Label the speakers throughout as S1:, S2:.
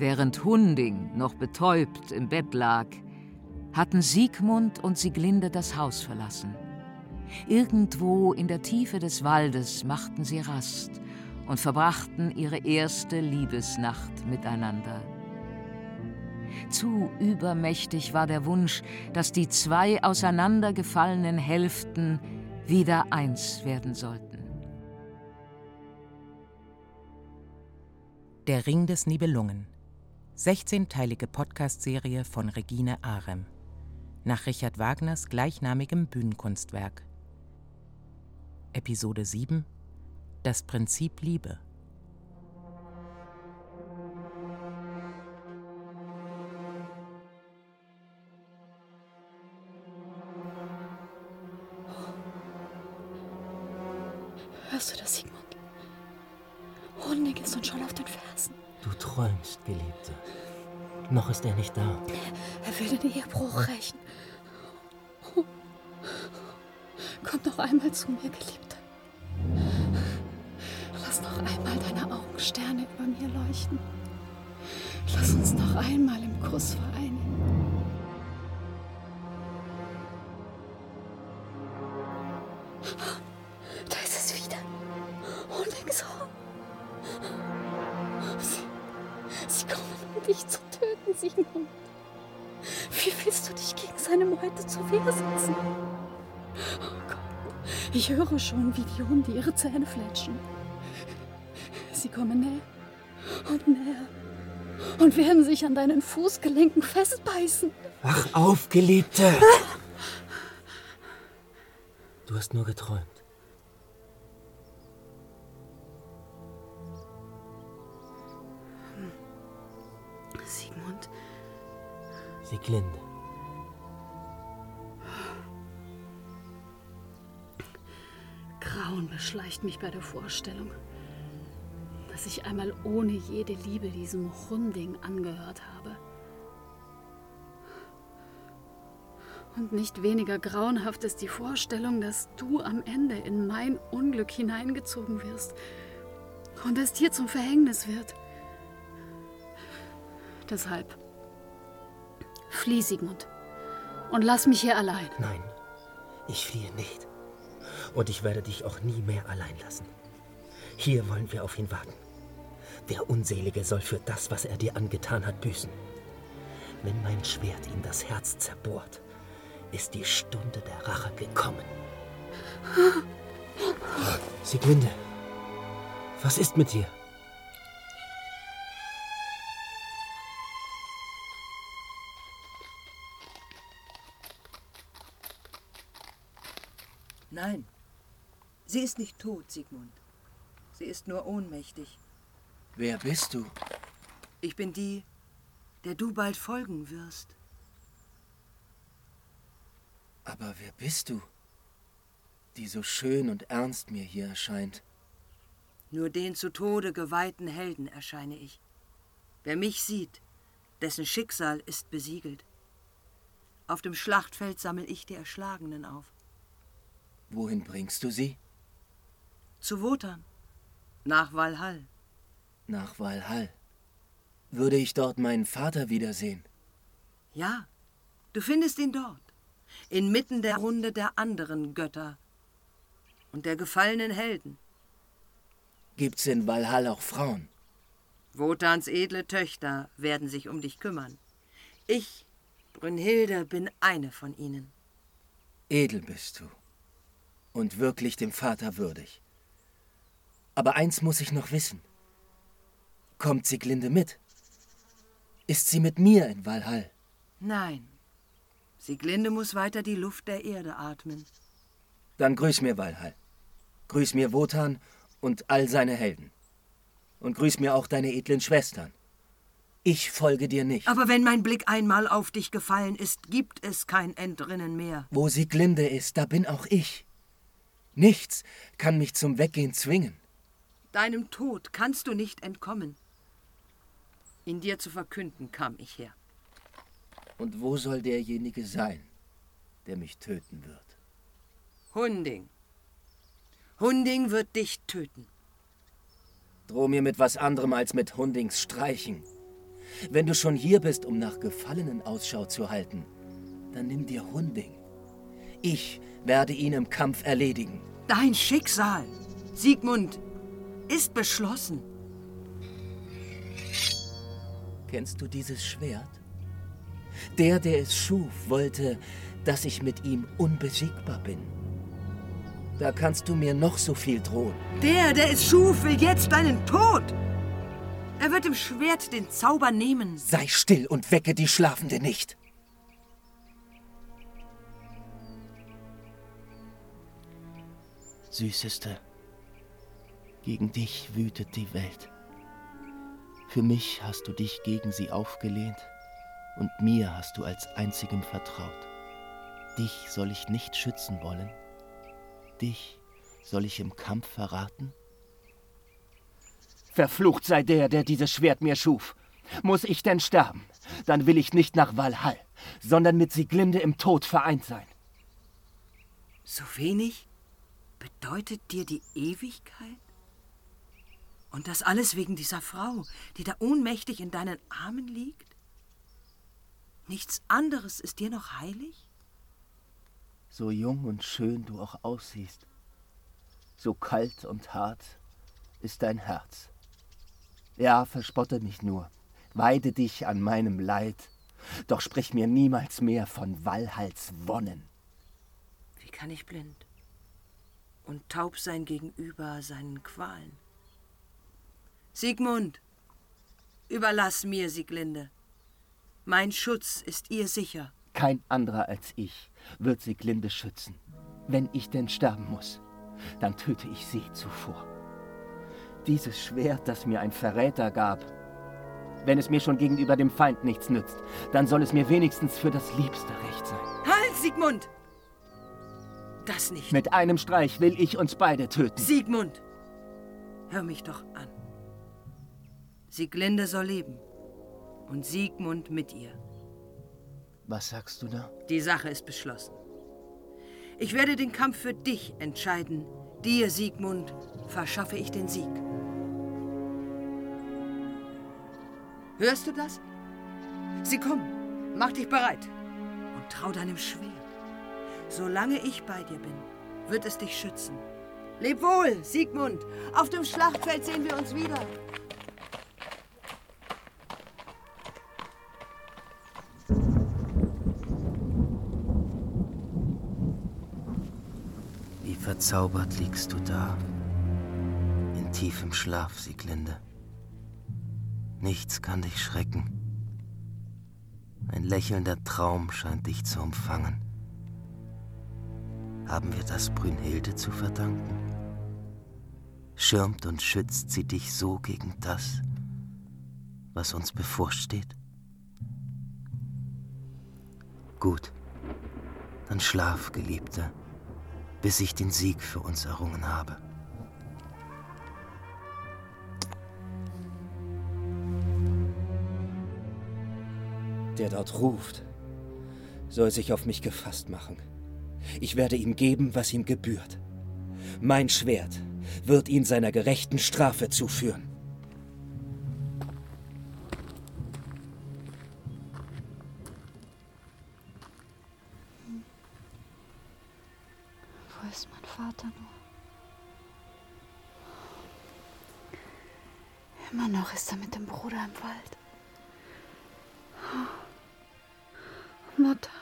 S1: Während Hunding noch betäubt im Bett lag, hatten Siegmund und Sieglinde das Haus verlassen. Irgendwo in der Tiefe des Waldes machten sie Rast und verbrachten ihre erste Liebesnacht miteinander. Zu übermächtig war der Wunsch, dass die zwei auseinandergefallenen Hälften wieder eins werden sollten.
S2: Der Ring des Nibelungen 16-teilige Podcast-Serie von Regine Arem. Nach Richard Wagners gleichnamigem Bühnenkunstwerk. Episode 7 Das Prinzip Liebe.
S3: Hörst du das, Sigmund? Hunding ist uns schon auf den Fersen.
S4: Du träumst, Geliebte. Noch ist er nicht da.
S3: Er will den Ehebruch rächen. Komm noch einmal zu mir, Geliebte. Lass noch einmal deine Augensterne über mir leuchten. Lass uns noch einmal im Kuss vereinigen. Meute zur Wehr setzen? Oh Gott, ich höre schon, wie die Hunde ihre Zähne fletschen. Sie kommen näher und näher und werden sich an deinen Fußgelenken festbeißen.
S4: Wach auf, Geliebte! Du hast nur geträumt.
S3: Sigmund,
S4: Sieglinde.
S3: Grauen beschleicht mich bei der Vorstellung, dass ich einmal ohne jede Liebe diesem Hunding angehört habe. Und nicht weniger grauenhaft ist die Vorstellung, dass du am Ende in mein Unglück hineingezogen wirst und es dir zum Verhängnis wird. Deshalb flieh, Sigmund, und lass mich hier allein.
S4: Nein, ich fliehe nicht. Und ich werde dich auch nie mehr allein lassen. Hier wollen wir auf ihn warten. Der Unselige soll für das, was er dir angetan hat, büßen. Wenn mein Schwert ihm das Herz zerbohrt, ist die Stunde der Rache gekommen. Sieglinde, was ist mit dir?
S5: Nein, sie ist nicht tot, Sigmund. Sie ist nur ohnmächtig.
S6: Wer bist du?
S5: Ich bin die, der du bald folgen wirst.
S6: Aber wer bist du, die so schön und ernst mir hier erscheint?
S5: Nur den zu Tode geweihten Helden erscheine ich. Wer mich sieht, dessen Schicksal ist besiegelt. Auf dem Schlachtfeld sammel ich die Erschlagenen auf.
S6: Wohin bringst du sie?
S5: Zu Wotan, nach Valhall.
S6: Nach Valhall. Würde ich dort meinen Vater wiedersehen?
S5: Ja, du findest ihn dort, inmitten der Runde der anderen Götter und der gefallenen Helden.
S6: Gibt's in Valhall auch Frauen?
S5: Wotans edle Töchter werden sich um dich kümmern. Ich, Brünnhilde, bin eine von ihnen.
S6: Edel bist du. Und wirklich dem Vater würdig. Aber eins muss ich noch wissen. Kommt Sieglinde mit? Ist sie mit mir in Valhall?
S5: Nein, Sieglinde muss weiter die Luft der Erde atmen.
S6: Dann grüß mir Valhall. Grüß mir Wotan und all seine Helden. Und grüß mir auch deine edlen Schwestern. Ich folge dir nicht.
S5: Aber wenn mein Blick einmal auf dich gefallen ist, gibt es kein Entrinnen mehr.
S6: Wo Sieglinde ist, da bin auch ich. Nichts kann mich zum Weggehen zwingen.
S5: Deinem Tod kannst du nicht entkommen. In dir zu verkünden kam ich her.
S6: Und wo soll derjenige sein, der mich töten wird?
S5: Hunding. Hunding wird dich töten.
S6: Droh mir mit was anderem als mit Hundings Streichen. Wenn du schon hier bist, um nach Gefallenen Ausschau zu halten, dann nimm dir Hunding. Ich werde ihn im Kampf erledigen.
S5: Dein Schicksal, Siegmund, ist beschlossen.
S6: Kennst du dieses Schwert? Der, der es schuf, wollte, dass ich mit ihm unbesiegbar bin. Da kannst du mir noch so viel drohen.
S5: Der, der es schuf, will jetzt deinen Tod. Er wird im Schwert den Zauber nehmen.
S6: Sei still und wecke die Schlafende nicht. Süßeste, gegen dich wütet die Welt. Für mich hast du dich gegen sie aufgelehnt und mir hast du als einzigem vertraut. Dich soll ich nicht schützen wollen, dich soll ich im Kampf verraten?
S7: Verflucht sei der, der dieses Schwert mir schuf. Muss ich denn sterben, dann will ich nicht nach Valhall, sondern mit Sieglinde im Tod vereint sein.
S5: So wenig bedeutet dir die Ewigkeit? Und das alles wegen dieser Frau, die da ohnmächtig in deinen Armen liegt? Nichts anderes ist dir noch heilig?
S7: So jung und schön du auch aussiehst, so kalt und hart ist dein Herz. Ja, verspotte mich nur, weide dich an meinem Leid, doch sprich mir niemals mehr von Walhalls Wonnen.
S5: Wie kann ich blind und taub sein gegenüber seinen Qualen? Siegmund, überlass mir Sieglinde. Mein Schutz ist ihr sicher.
S7: Kein anderer als ich wird Sieglinde schützen. Wenn ich denn sterben muss, dann töte ich sie zuvor. Dieses Schwert, das mir ein Verräter gab, wenn es mir schon gegenüber dem Feind nichts nützt, dann soll es mir wenigstens für das Liebste recht sein.
S5: Halt, Siegmund! Das nicht.
S7: Mit einem Streich will ich uns beide töten.
S5: Siegmund, hör mich doch an. Sieglinde soll leben und Siegmund mit ihr.
S6: Was sagst du da?
S5: Die Sache ist beschlossen. Ich werde den Kampf für dich entscheiden. Dir, Siegmund, verschaffe ich den Sieg. Hörst du das? Sie kommen. Mach dich bereit. Und trau deinem Schwert. Solange ich bei dir bin, wird es dich schützen. Leb wohl, Siegmund. Auf dem Schlachtfeld sehen wir uns wieder.
S6: Wie verzaubert liegst du da, in tiefem Schlaf, Sieglinde. Nichts kann dich schrecken. Ein lächelnder Traum scheint dich zu umfangen. Haben wir das Brünnhilde zu verdanken? Schirmt und schützt sie dich so gegen das, was uns bevorsteht? Gut, dann schlaf, Geliebte, bis ich den Sieg für uns errungen habe.
S4: Der dort ruft, soll sich auf mich gefasst machen. Ich werde ihm geben, was ihm gebührt. Mein Schwert wird ihn seiner gerechten Strafe zuführen.
S3: Wo ist mein Vater nur? Immer noch ist er mit dem Bruder im Wald. Mutter.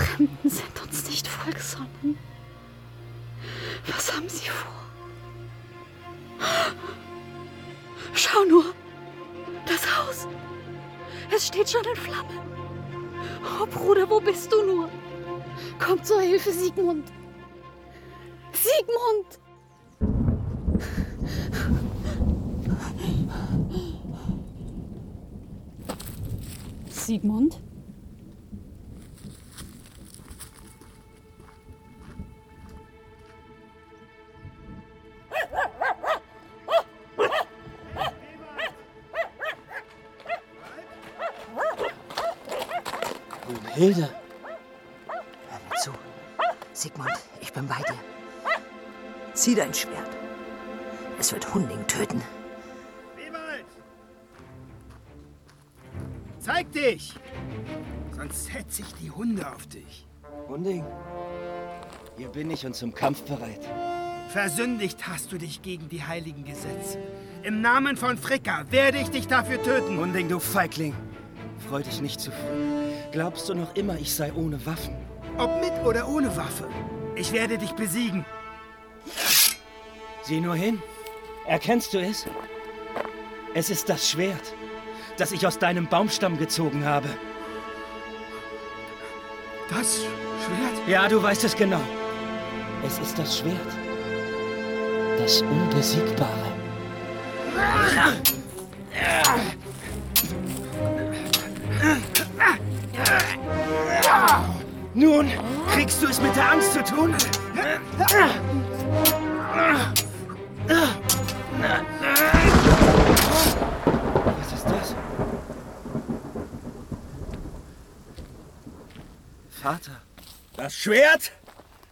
S3: Fremden sind uns nicht wohlgesonnen. Was haben sie vor? Schau nur! Das Haus! Es steht schon in Flammen. Oh Bruder, wo bist du nur? Komm zur Hilfe, Siegmund! Siegmund! Siegmund?
S6: Brünnhilde!
S8: Hör mir zu. Sigmund, ich bin bei dir.
S5: Zieh dein Schwert. Es wird Hunding töten.
S8: Ewald! Zeig dich! Sonst setze ich die Hunde auf dich.
S6: Hunding, hier bin ich und zum Kampf bereit.
S8: Versündigt hast du dich gegen die heiligen Gesetze. Im Namen von Fricka werde ich dich dafür töten.
S6: Hunding, du Feigling. Freu dich nicht zu früh. Glaubst du noch immer, ich sei ohne Waffen?
S8: Ob mit oder ohne Waffe. Ich werde dich besiegen.
S6: Sieh nur hin. Erkennst du es? Es ist das Schwert, das ich aus deinem Baumstamm gezogen habe.
S8: Das Schwert?
S6: Ja, du weißt es genau. Es ist das Schwert. Das Unbesiegbare. Nun, kriegst du es mit der Angst zu tun? Was ist das? Vater.
S8: Das Schwert,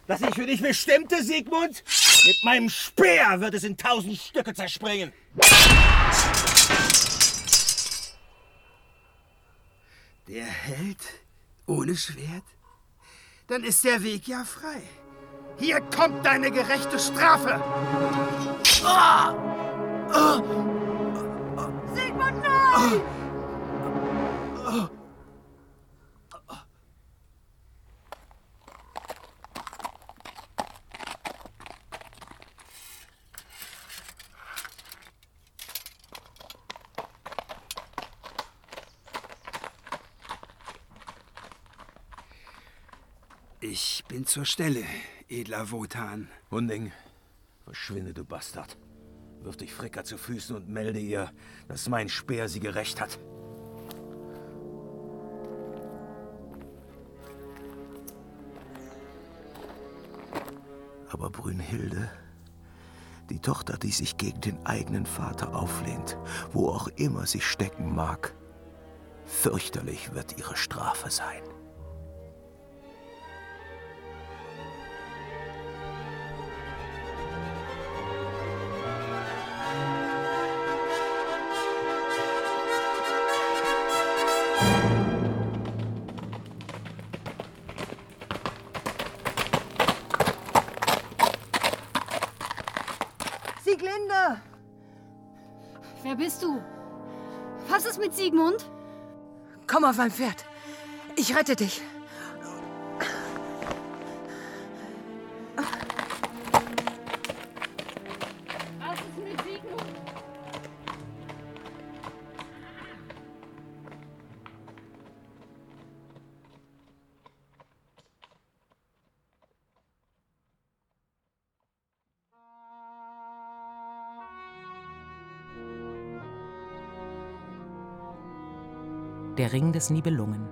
S8: das ich für dich bestimmte, Sigmund? Mit meinem Speer wird es in tausend Stücke zerspringen. Der Held ohne Schwert? Dann ist der Weg ja frei. Hier kommt deine gerechte Strafe.
S5: Sigmund, nein!
S8: Ich bin zur Stelle, edler Wotan.
S9: Hunding, verschwinde, du Bastard. Wirf dich Fricker zu Füßen und melde ihr, dass mein Speer sie gerecht hat. Aber Brünnhilde, die Tochter, die sich gegen den eigenen Vater auflehnt, wo auch immer sie stecken mag, fürchterlich wird ihre Strafe sein.
S3: Wer bist du? Was ist mit Siegmund?
S5: Komm auf mein Pferd. Ich rette dich.
S2: Der Ring des Nibelungen.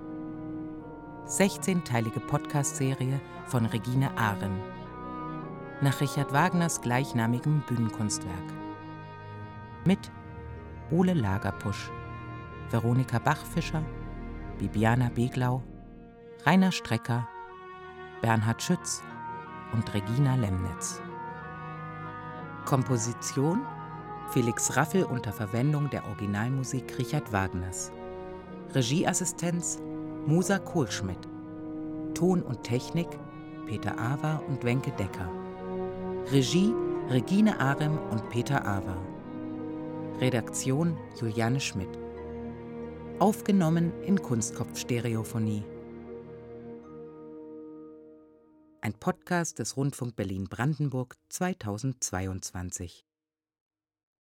S2: 16-teilige Podcast-Serie von Regine Arem. Nach Richard Wagners gleichnamigem Bühnenkunstwerk. Mit Ole Lagerpusch, Veronika Bachfischer, Bibiana Beglau, Rainer Strecker, Bernhard Schütz und Regina Lemnitz. Komposition Felix Raffel unter Verwendung der Originalmusik Richard Wagners. Regieassistenz Musa Kohlschmidt. Ton und Technik Peter Awer und Wenke Decker. Regie Regine Arem und Peter Awer. Redaktion Juliane Schmidt. Aufgenommen in Kunstkopf-Stereophonie. Ein Podcast des Rundfunk Berlin-Brandenburg 2022.